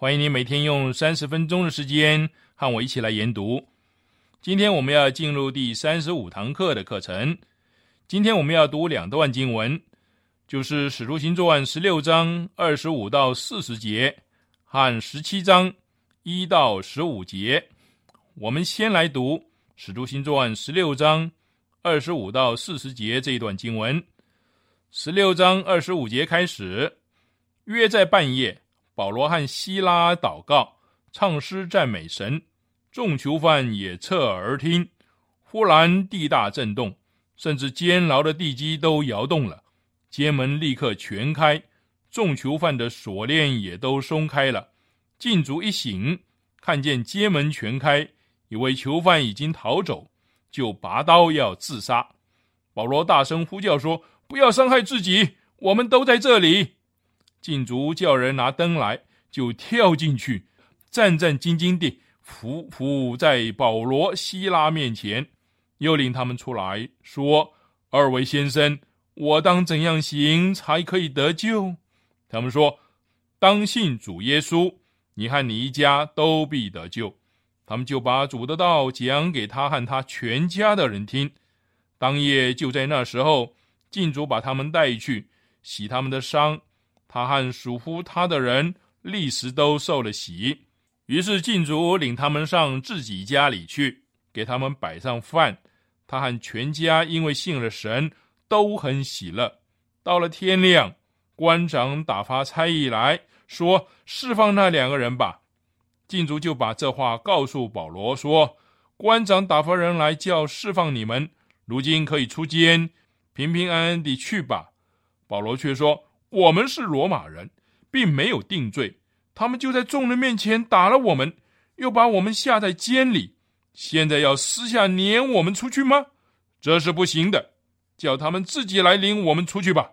欢迎你每天用三十分钟的时间和我一起来研读。今天我们要进入第三十五堂课的课程。今天我们要读两段经文，就是《使徒行传》十六章二十五到四十节和十七章一到十五节。我们先来读《使徒行传》十六章二十五到四十节这一段经文。十六章二十五节开始。约在半夜，保罗和希拉祷告、唱诗赞美神，众囚犯也侧耳听。忽然地大震动，甚至监牢的地基都摇动了，监门立刻全开，众囚犯的锁链也都松开了。禁足一醒，看见监门全开，以为囚犯已经逃走，就拔刀要自杀。保罗大声呼叫说：“不要伤害自己，我们都在这里。”禁足叫人拿灯来，就跳进去，战战兢兢地伏伏在保罗、希拉面前，又领他们出来说：“二位先生，我当怎样行才可以得救？”他们说：“当信主耶稣，你和你一家都必得救。”他们就把主的道讲给他和他全家的人听。当夜就在那时候，禁足把他们带去，洗他们的伤。他和属乎他的人立时都受了喜，于是禁足领他们上自己家里去，给他们摆上饭。他和全家因为信了神，都很喜乐。到了天亮，官长打发差役来说：“释放那两个人吧。”禁足就把这话告诉保罗说：“官长打发人来叫释放你们，如今可以出监，平平安安地去吧。”保罗却说。我们是罗马人，并没有定罪，他们就在众人面前打了我们，又把我们下在监里，现在要私下撵我们出去吗？这是不行的，叫他们自己来领我们出去吧。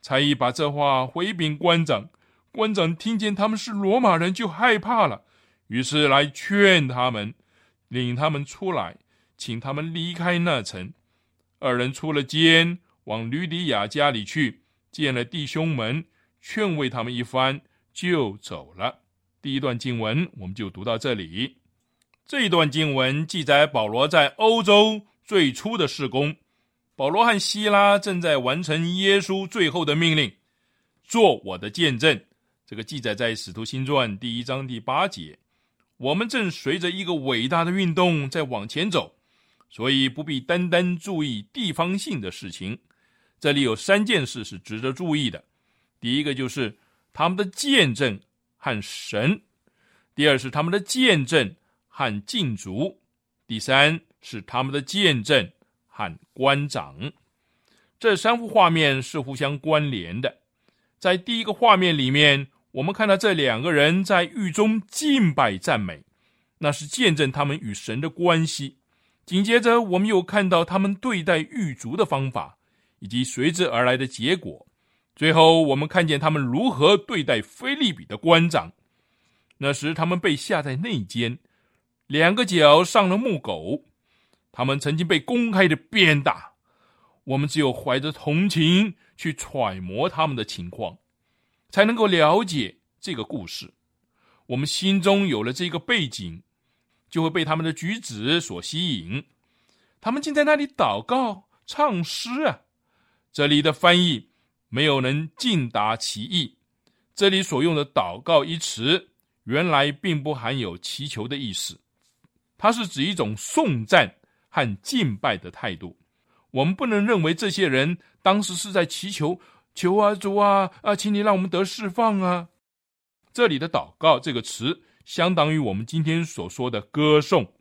才一把这话回禀官长，官长听见他们是罗马人，就害怕了，于是来劝他们，领他们出来，请他们离开那城。二人出了监，往吕底亚家里去。见了弟兄们，劝慰他们一番，就走了。第一段经文我们就读到这里。这一段经文记载保罗在欧洲最初的事工。保罗和希拉正在完成耶稣最后的命令，做我的见证。这个记载在《使徒行传》第一章第八节。我们正随着一个伟大的运动在往前走，所以不必单单注意地方性的事情。这里有三件事是值得注意的，第一个就是他们的见证和神；第二是他们的见证和禁足；第三是他们的见证和官长。这三幅画面是互相关联的。在第一个画面里面，我们看到这两个人在狱中敬拜赞美，那是见证他们与神的关系。紧接着，我们又看到他们对待狱卒的方法。以及随之而来的结果，最后我们看见他们如何对待菲利比的官长。那时他们被下在内监，两个脚上了木狗，他们曾经被公开的鞭打。我们只有怀着同情去揣摩他们的情况，才能够了解这个故事。我们心中有了这个背景，就会被他们的举止所吸引。他们竟在那里祷告、唱诗啊！这里的翻译没有能尽达其意。这里所用的“祷告”一词，原来并不含有祈求的意思，它是指一种颂赞和敬拜的态度。我们不能认为这些人当时是在祈求，求啊主啊啊，请你让我们得释放啊！这里的“祷告”这个词，相当于我们今天所说的歌颂，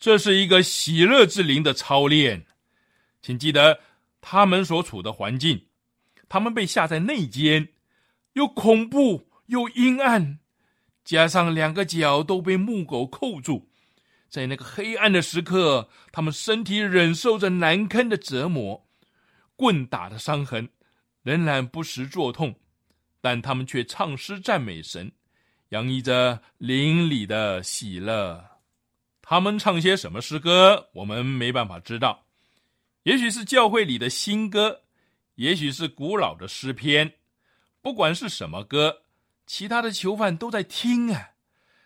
这是一个喜乐之灵的操练。请记得他们所处的环境，他们被下在内间，又恐怖又阴暗，加上两个脚都被木狗扣住。在那个黑暗的时刻，他们身体忍受着难堪的折磨，棍打的伤痕仍然不时作痛，但他们却唱诗赞美神，洋溢着灵里的喜乐。他们唱些什么诗歌，我们没办法知道，也许是教会里的新歌，也许是古老的诗篇。不管是什么歌，其他的囚犯都在听啊，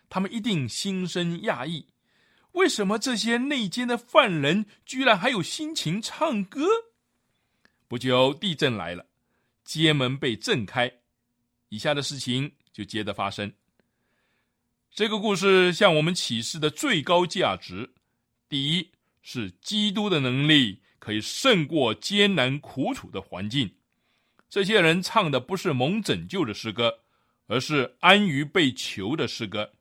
他们一定心生讶异。为什么这些内奸的犯人居然还有心情唱歌？不久，地震来了，街门被震开，以下的事情就接着发生。这个故事向我们启示的最高价值，第一是基督的能力可以胜过艰难苦楚的环境。这些人唱的不是蒙拯救的诗歌，而是安于被囚的诗歌。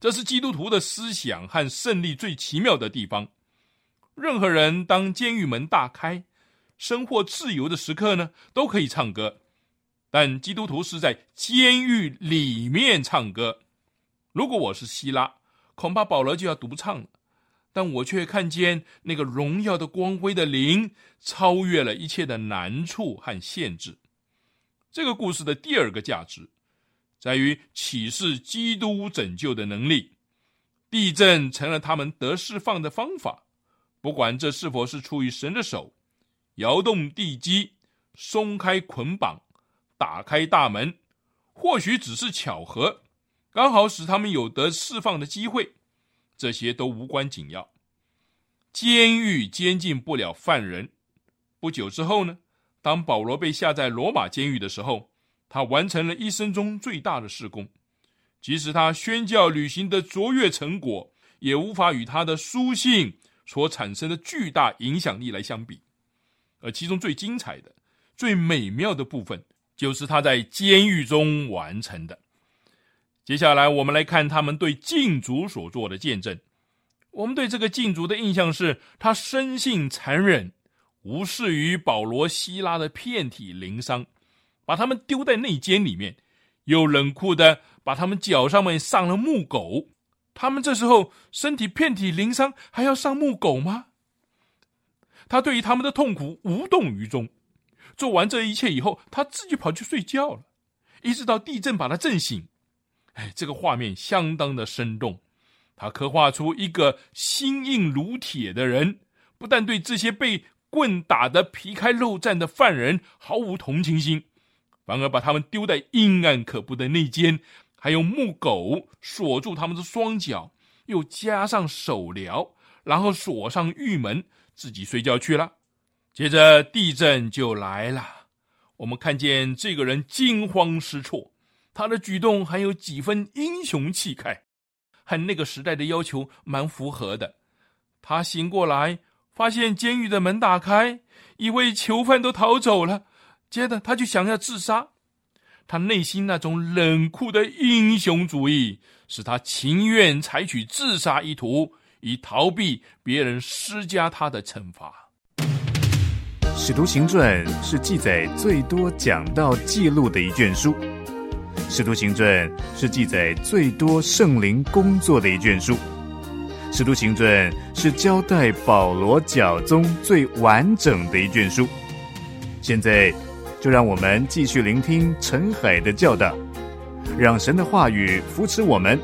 这是基督徒的思想和胜利最奇妙的地方。任何人当监狱门大开、生活自由的时刻呢，都可以唱歌。但基督徒是在监狱里面唱歌。如果我是希拉，恐怕保罗就要独唱了。但我却看见那个荣耀的光辉的灵，超越了一切的难处和限制。这个故事的第二个价值。在于启示基督拯救的能力，地震成了他们得释放的方法。不管这是否是出于神的手，摇动地基、松开捆绑、打开大门，或许只是巧合，刚好使他们有得释放的机会。这些都无关紧要。监狱监禁不了犯人。不久之后呢，当保罗被下在罗马监狱的时候。他完成了一生中最大的事工，即使他宣教旅行的卓越成果，也无法与他的书信所产生的巨大影响力来相比。而其中最精彩的、最美妙的部分，就是他在监狱中完成的。接下来，我们来看他们对禁足所做的见证。我们对这个禁足的印象是，他生性残忍，无视于保罗、希拉的遍体鳞伤。把他们丢在内监里面，又冷酷的把他们脚上面上了木狗。他们这时候身体遍体鳞伤，还要上木狗吗？他对于他们的痛苦无动于衷。做完这一切以后，他自己跑去睡觉了，一直到地震把他震醒。哎，这个画面相当的生动。他刻画出一个心硬如铁的人，不但对这些被棍打得皮开肉绽的犯人毫无同情心。反而把他们丢在阴暗可怖的内间，还用木狗锁住他们的双脚，又加上手镣，然后锁上狱门，自己睡觉去了。接着地震就来了，我们看见这个人惊慌失措，他的举动还有几分英雄气概，和那个时代的要求蛮符合的。他醒过来，发现监狱的门打开，以为囚犯都逃走了。接着，他就想要自杀。他内心那种冷酷的英雄主义，使他情愿采取自杀意图，以逃避别人施加他的惩罚。《使徒行传》是记载最多讲到记录的一卷书，《使徒行传》是记载最多圣灵工作的一卷书，《使徒行传》是交代保罗脚宗最完整的一卷书。现在。就让我们继续聆听陈海的教导，让神的话语扶持我们，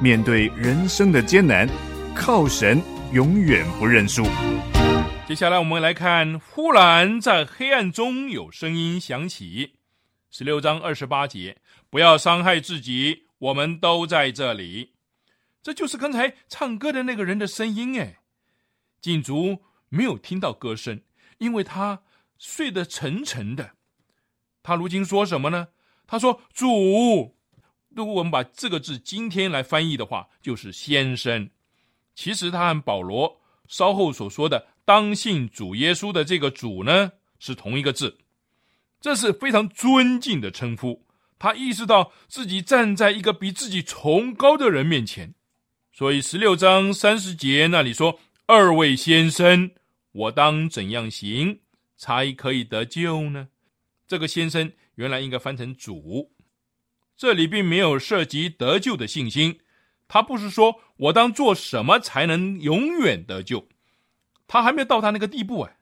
面对人生的艰难，靠神永远不认输。接下来我们来看，忽然在黑暗中有声音响起，十六章二十八节，不要伤害自己，我们都在这里。这就是刚才唱歌的那个人的声音。哎，禁足没有听到歌声，因为他睡得沉沉的。他如今说什么呢？他说：“主。”如果我们把这个字今天来翻译的话，就是先生。其实他和保罗稍后所说的“当信主耶稣”的这个“主”呢，是同一个字。这是非常尊敬的称呼。他意识到自己站在一个比自己崇高的人面前，所以十六章三十节那里说：“二位先生，我当怎样行才可以得救呢？”这个“先生”原来应该翻成“主”。这里并没有涉及得救的信心，他不是说我当做什么才能永远得救，他还没有到达那个地步哎，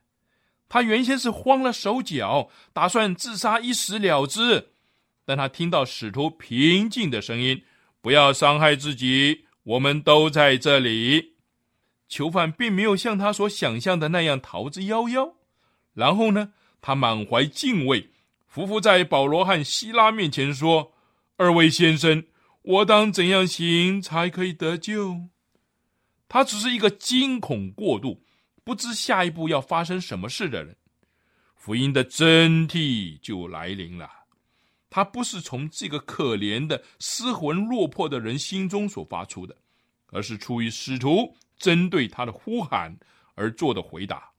他原先是慌了手脚，打算自杀一死了之，但他听到使徒平静的声音，不要伤害自己，我们都在这里。囚犯并没有像他所想象的那样逃之夭夭，然后呢，他满怀敬畏，匍匐在保罗和希拉面前说。二位先生，我当怎样行才可以得救？他只是一个惊恐过度、不知下一步要发生什么事的人。福音的真谛就来临了。他不是从这个可怜的失魂落魄的人心中所发出的，而是出于使徒针对他的呼喊而做的回答：“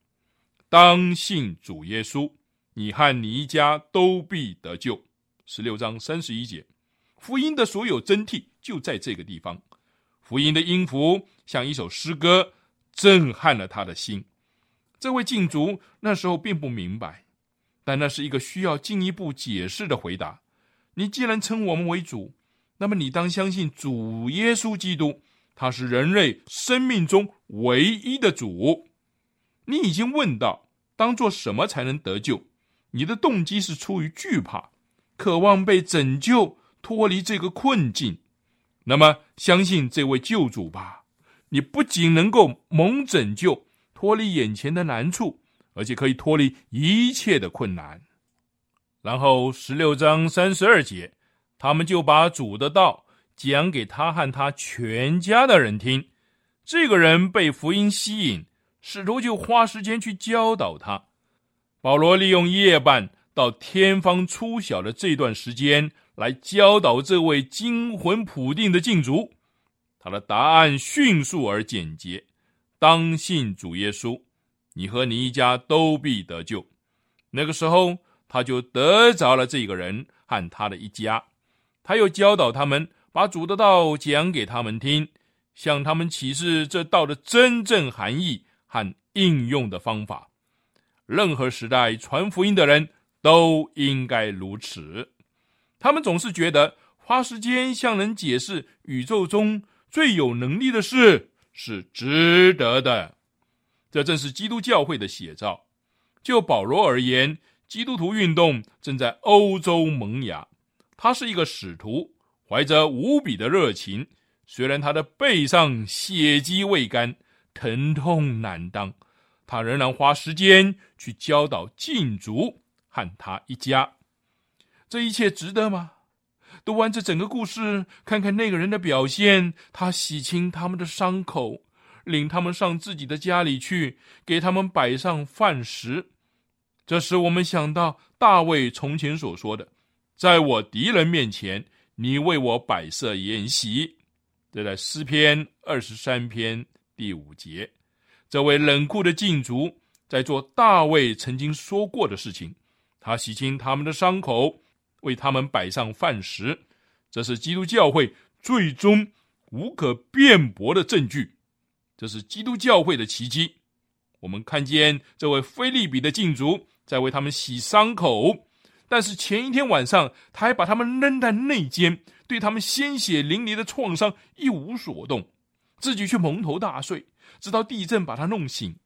当信主耶稣，你和你一家都必得救。”十六章三十一节。福音的所有真谛就在这个地方。福音的音符像一首诗歌，震撼了他的心。这位禁足那时候并不明白，但那是一个需要进一步解释的回答。你既然称我们为主，那么你当相信主耶稣基督，他是人类生命中唯一的主。你已经问到，当做什么才能得救？你的动机是出于惧怕，渴望被拯救。脱离这个困境，那么相信这位救主吧。你不仅能够蒙拯救，脱离眼前的难处，而且可以脱离一切的困难。然后十六章三十二节，他们就把主的道讲给他和他全家的人听。这个人被福音吸引，使徒就花时间去教导他。保罗利用夜半到天方初晓的这段时间。来教导这位惊魂甫定的禁足，他的答案迅速而简洁：当信主耶稣，你和你一家都必得救。那个时候，他就得着了这个人和他的一家。他又教导他们，把主的道讲给他们听，向他们启示这道的真正含义和应用的方法。任何时代传福音的人都应该如此。他们总是觉得花时间向人解释宇宙中最有能力的事是值得的，这正是基督教会的写照。就保罗而言，基督徒运动正在欧洲萌芽。他是一个使徒，怀着无比的热情。虽然他的背上血迹未干，疼痛难当，他仍然花时间去教导禁足和他一家。这一切值得吗？读完这整个故事，看看那个人的表现，他洗清他们的伤口，领他们上自己的家里去，给他们摆上饭食。这使我们想到大卫从前所说的：“在我敌人面前，你为我摆设筵席。”这在诗篇二十三篇第五节。这位冷酷的禁足在做大卫曾经说过的事情，他洗清他们的伤口。为他们摆上饭食，这是基督教会最终无可辩驳的证据。这是基督教会的奇迹。我们看见这位菲利比的禁足在为他们洗伤口，但是前一天晚上他还把他们扔在内间，对他们鲜血淋漓的创伤一无所动，自己却蒙头大睡，直到地震把他弄醒。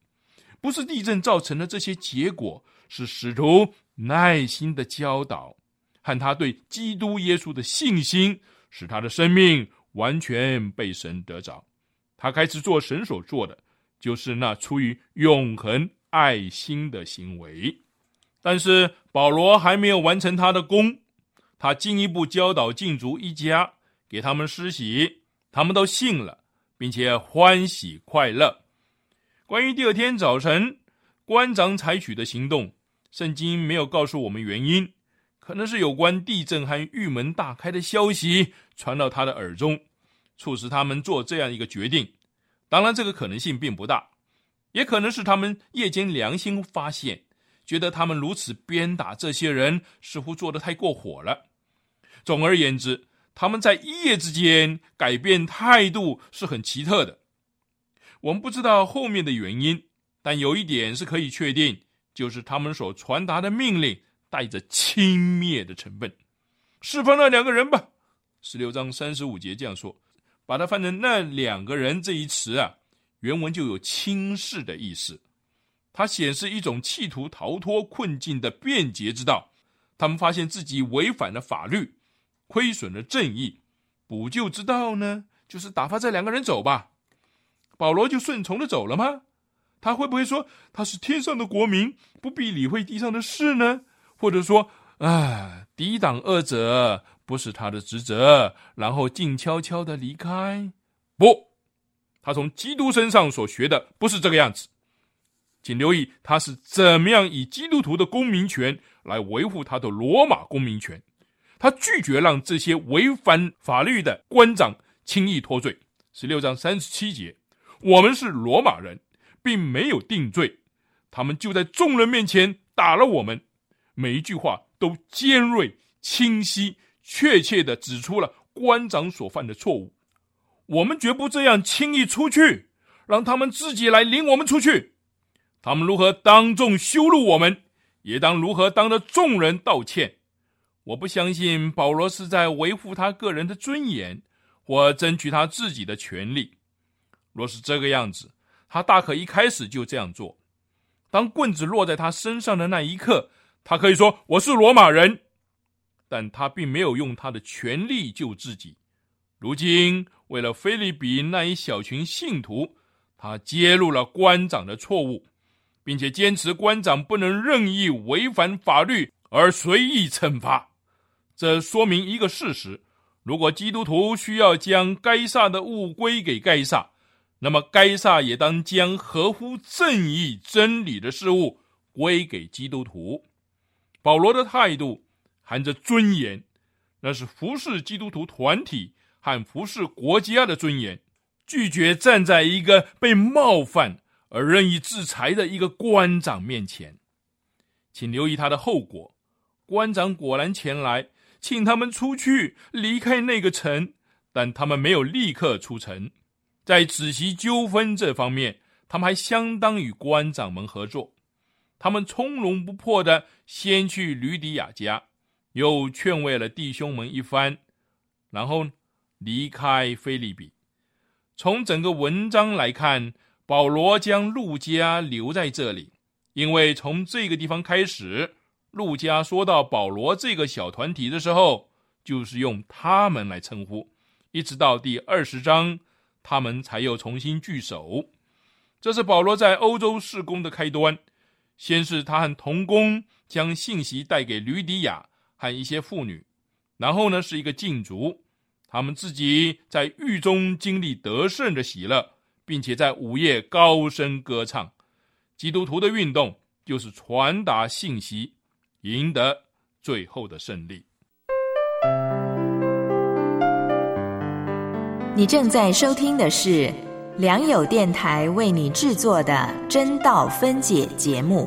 不是地震造成的这些结果，是使徒耐心的教导。和他对基督耶稣的信心，使他的生命完全被神得着。他开始做神所做的，就是那出于永恒爱心的行为。但是保罗还没有完成他的功，他进一步教导禁足一家，给他们施洗，他们都信了，并且欢喜快乐。关于第二天早晨官长采取的行动，圣经没有告诉我们原因，可能是有关地震和玉门大开的消息传到他的耳中，促使他们做这样一个决定。当然，这个可能性并不大，也可能是他们夜间良心发现。觉得他们如此鞭打这些人，似乎做得太过火了。总而言之，他们在一夜之间改变态度是很奇特的。我们不知道后面的原因，但有一点是可以确定，就是他们所传达的命令带着轻蔑的成分。释放那两个人吧，十六章三十五节这样说。把它翻成“那两个人”这一词啊，原文就有轻视的意思。它显示一种企图逃脱困境的便捷之道。他们发现自己违反了法律，亏损了正义，补救之道呢，就是打发这两个人走吧。保罗就顺从的走了吗？他会不会说他是天上的国民，不必理会地上的事呢？或者说，啊，抵挡恶者不是他的职责，然后静悄悄的离开？不，他从基督身上所学的不是这个样子。请留意他是怎么样以基督徒的公民权来维护他的罗马公民权。他拒绝让这些违反法律的官长轻易脱罪。十六章三十七节，我们是罗马人，并没有定罪，他们就在众人面前打了我们。每一句话都尖锐、清晰、确切的指出了官长所犯的错误。我们绝不这样轻易出去，让他们自己来领我们出去。他们如何当众羞辱我们，也当如何当着众人道歉。我不相信保罗是在维护他个人的尊严，或争取他自己的权利。若是这个样子，他大可一开始就这样做。当棍子落在他身上的那一刻，他可以说：“我是罗马人。”但他并没有用他的权力救自己。如今，为了菲利比那一小群信徒，他揭露了官长的错误。并且坚持官长不能任意违反法律而随意惩罚，这说明一个事实：如果基督徒需要将该撒的物归给该撒，那么该撒也当将合乎正义真理的事物归给基督徒。保罗的态度含着尊严，那是服侍基督徒团体和服侍国家的尊严，拒绝站在一个被冒犯。而任意制裁的一个官长面前，请留意他的后果。官长果然前来，请他们出去离开那个城，但他们没有立刻出城。在子息纠纷这方面，他们还相当与官长们合作。他们从容不迫的先去吕底亚家，又劝慰了弟兄们一番，然后离开菲利比。从整个文章来看。保罗将路加留在这里，因为从这个地方开始，路加说到保罗这个小团体的时候，就是用他们来称呼，一直到第二十章，他们才又重新聚首。这是保罗在欧洲事工的开端。先是他和同工将信息带给吕底亚和一些妇女，然后呢是一个禁足，他们自己在狱中经历得胜的喜乐。并且在午夜高声歌唱，基督徒的运动就是传达信息，赢得最后的胜利。你正在收听的是良友电台为你制作的真道分解节目，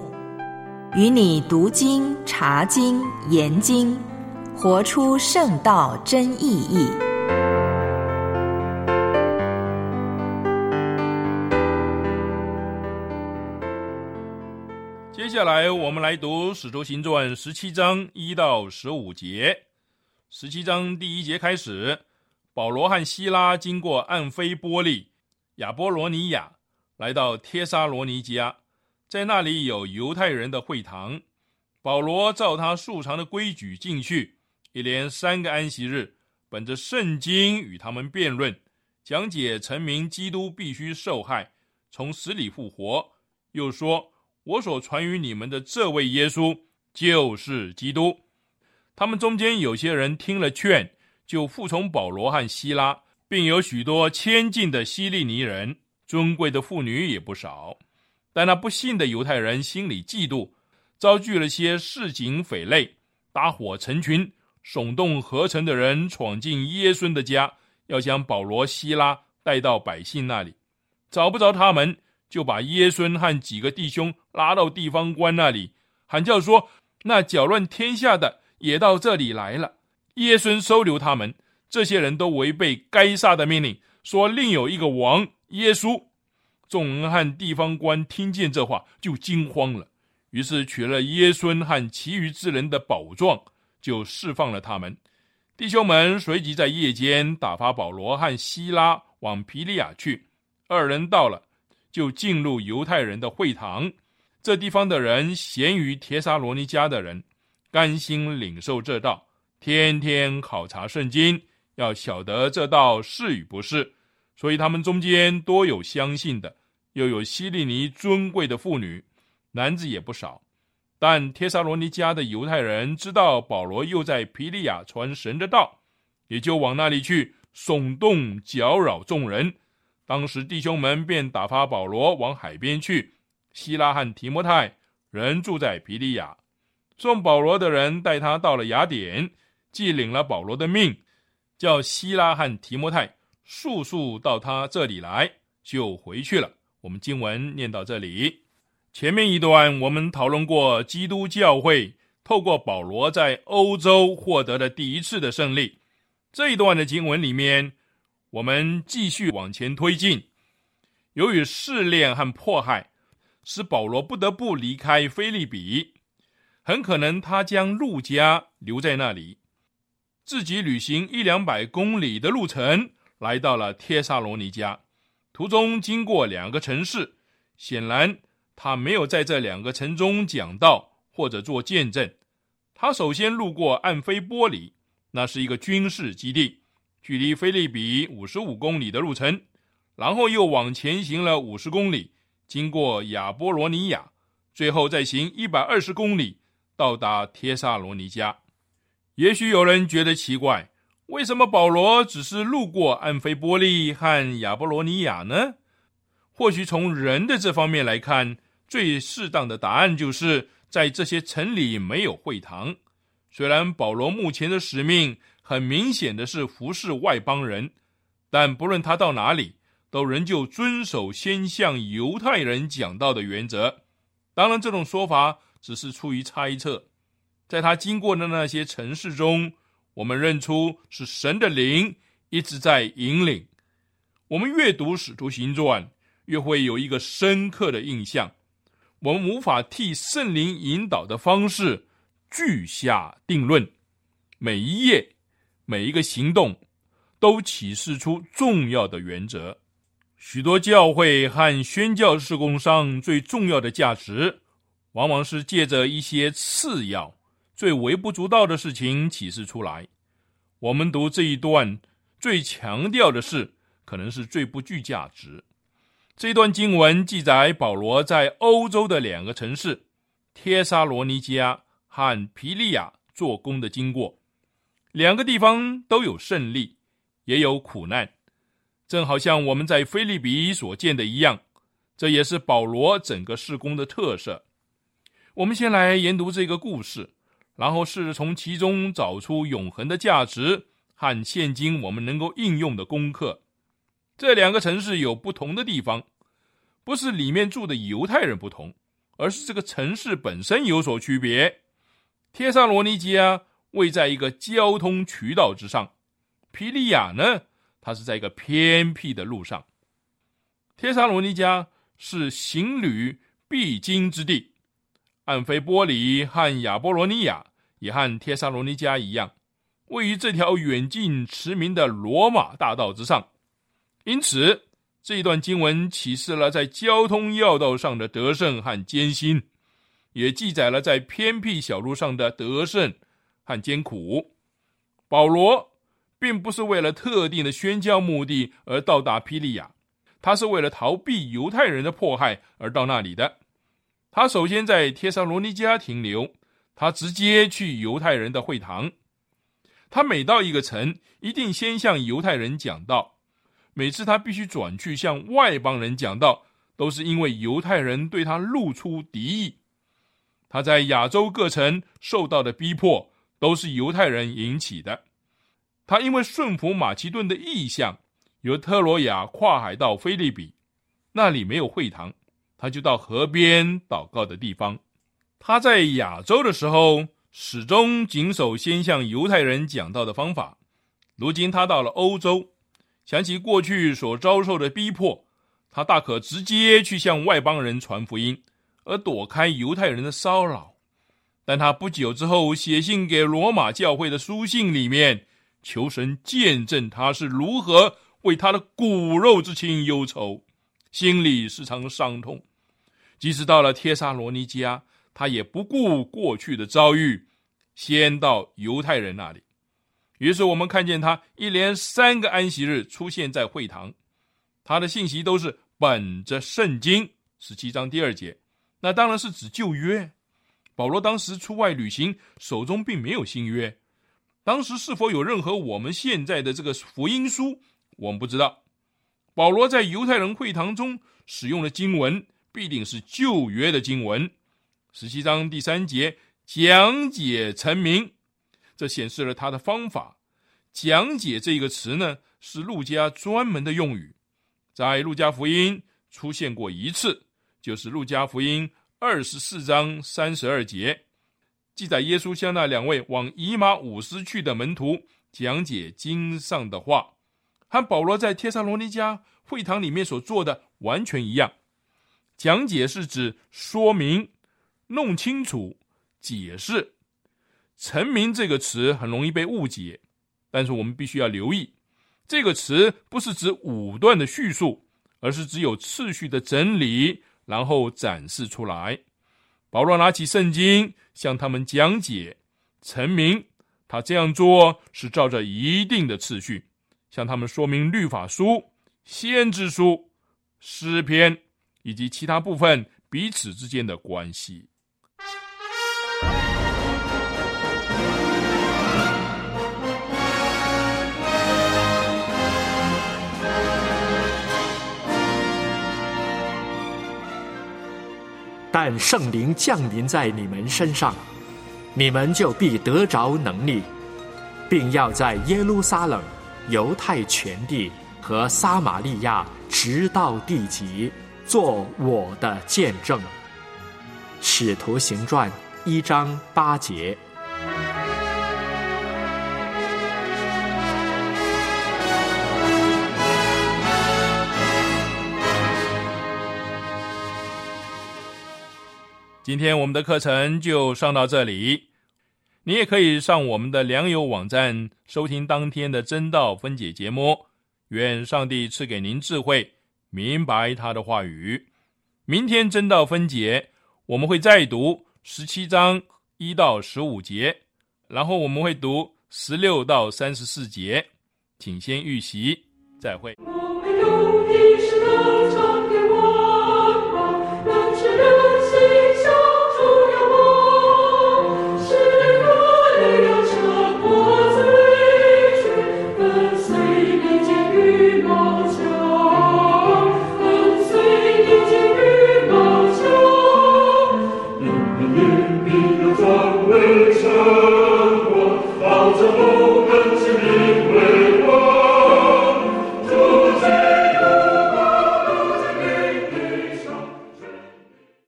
与你读经、查经、研经，活出圣道真意义。接下来，我们来读《使徒行传》十七章一到十五节。十七章第一节开始，保罗和希拉经过暗菲波利、亚波罗尼亚，来到帖沙罗尼迦，在那里有犹太人的会堂。保罗照他素常的规矩进去，一连三个安息日，本着圣经与他们辩论，讲解臣民基督必须受害，从死里复活。又说：“我所传于你们的这位耶稣，就是基督。”他们中间有些人听了劝，就服从保罗和希拉，并有许多谦近的希利尼人，尊贵的妇女也不少。但那不幸的犹太人心里嫉妒，招聚了些市井匪类，搭伙成群，耸动合成的人闯进耶稣的家，要将保罗、希拉带到百姓那里。找不着他们，就把耶稣和几个弟兄拉到地方官那里，喊叫说：“那搅乱天下的！”也到这里来了。耶孙收留他们，这些人都违背该杀的命令，说另有一个王耶稣。众人和地方官听见这话，就惊慌了。于是取了耶孙和其余之人的宝状，就释放了他们。弟兄们随即在夜间打发保罗和希拉往皮利亚去。二人到了，就进入犹太人的会堂。这地方的人咸于帖撒罗尼迦的人。甘心领受这道，天天考察圣经，要晓得这道是与不是。所以他们中间多有相信的，又有希利尼尊贵的妇女，男子也不少。但帖撒罗尼迦的犹太人知道保罗又在皮利亚传神的道，也就往那里去耸动搅扰众人。当时弟兄们便打发保罗往海边去，希拉和提摩太仍住在皮利亚。送保罗的人带他到了雅典，既领了保罗的命，叫希拉和提摩太速速到他这里来，就回去了。我们经文念到这里，前面一段我们讨论过基督教会透过保罗在欧洲获得的第一次的胜利。这一段的经文里面，我们继续往前推进。由于试炼和迫害，使保罗不得不离开菲利比。很可能他将陆家留在那里，自己旅行一两百公里的路程，来到了帖萨罗尼迦。途中经过两个城市，显然他没有在这两个城中讲道或者做见证。他首先路过暗菲波里，那是一个军事基地，距离菲利比五十五公里的路程。然后又往前行了五十公里，经过亚波罗尼亚，最后再行一百二十公里。到达帖萨罗尼迦，也许有人觉得奇怪，为什么保罗只是路过安菲波利和亚波罗尼亚呢？或许从人的这方面来看，最适当的答案就是在这些城里没有会堂。虽然保罗目前的使命很明显的是服侍外邦人，但不论他到哪里，都仍旧遵守先向犹太人讲道的原则。当然，这种说法。只是出于猜测，在他经过的那些城市中，我们认出是神的灵一直在引领。我们越读《使徒行传》，越会有一个深刻的印象。我们无法替圣灵引导的方式据下定论。每一页、每一个行动，都启示出重要的原则。许多教会和宣教事工上最重要的价值。往往是借着一些次要、最微不足道的事情启示出来。我们读这一段，最强调的是，可能是最不具价值。这段经文记载保罗在欧洲的两个城市——帖撒罗尼加和皮利亚做工的经过。两个地方都有胜利，也有苦难，正好像我们在菲利比所见的一样。这也是保罗整个事工的特色。我们先来研读这个故事，然后试着从其中找出永恒的价值和现今我们能够应用的功课。这两个城市有不同的地方，不是里面住的犹太人不同，而是这个城市本身有所区别。帖萨罗尼基啊位在一个交通渠道之上，皮利亚呢，它是在一个偏僻的路上。帖萨罗尼迦是行旅必经之地。安菲波里和亚波罗尼亚也和帖萨罗尼加一样，位于这条远近驰名的罗马大道之上。因此，这一段经文启示了在交通要道上的得胜和艰辛，也记载了在偏僻小路上的得胜和艰苦。保罗并不是为了特定的宣教目的而到达霹雳亚，他是为了逃避犹太人的迫害而到那里的。他首先在帖撒罗尼迦停留，他直接去犹太人的会堂。他每到一个城，一定先向犹太人讲道。每次他必须转去向外邦人讲道，都是因为犹太人对他露出敌意。他在亚洲各城受到的逼迫，都是犹太人引起的。他因为顺服马其顿的意向，由特罗亚跨海到菲利比，那里没有会堂，他就到河边祷告的地方。他在亚洲的时候，始终谨守先向犹太人讲道的方法。如今他到了欧洲，想起过去所遭受的逼迫，他大可直接去向外邦人传福音，而躲开犹太人的骚扰。但他不久之后写信给罗马教会的书信里面。求神见证他是如何为他的骨肉之亲忧愁，心里时常伤痛。即使到了帖撒罗尼迦，他也不顾过去的遭遇，先到犹太人那里。于是我们看见他一连三个安息日出现在会堂，他的信息都是本着圣经十七章第二节，那当然是指旧约。保罗当时出外旅行，手中并没有新约。当时是否有任何我们现在的这个福音书，我们不知道。保罗在犹太人会堂中使用的经文，必定是旧约的经文。十七章第三节讲解成名，这显示了他的方法。讲解这个词呢，是路加专门的用语，在路加福音出现过一次，就是路加福音二十四章三十二节。记载耶稣向那两位往以马五斯去的门徒讲解经上的话，和保罗在帖撒罗尼迦会堂里面所做的完全一样。讲解是指说明、弄清楚、解释。成名这个词很容易被误解，但是我们必须要留意，这个词不是指武断的叙述，而是只有次序的整理，然后展示出来。保罗拿起圣经向他们讲解，成明他这样做是照着一定的次序，向他们说明律法书、先知书、诗篇以及其他部分彼此之间的关系。但圣灵降临在你们身上，你们就必得着能力，并要在耶路撒冷、犹太全地和撒玛利亚直到地极，做我的见证。使徒行传一章八节。今天我们的课程就上到这里，你也可以上我们的良友网站收听当天的真道分解节目。愿上帝赐给您智慧，明白他的话语。明天真道分解，我们会再读十七章一到十五节，然后我们会读十六到三十四节，请先预习。再会。我们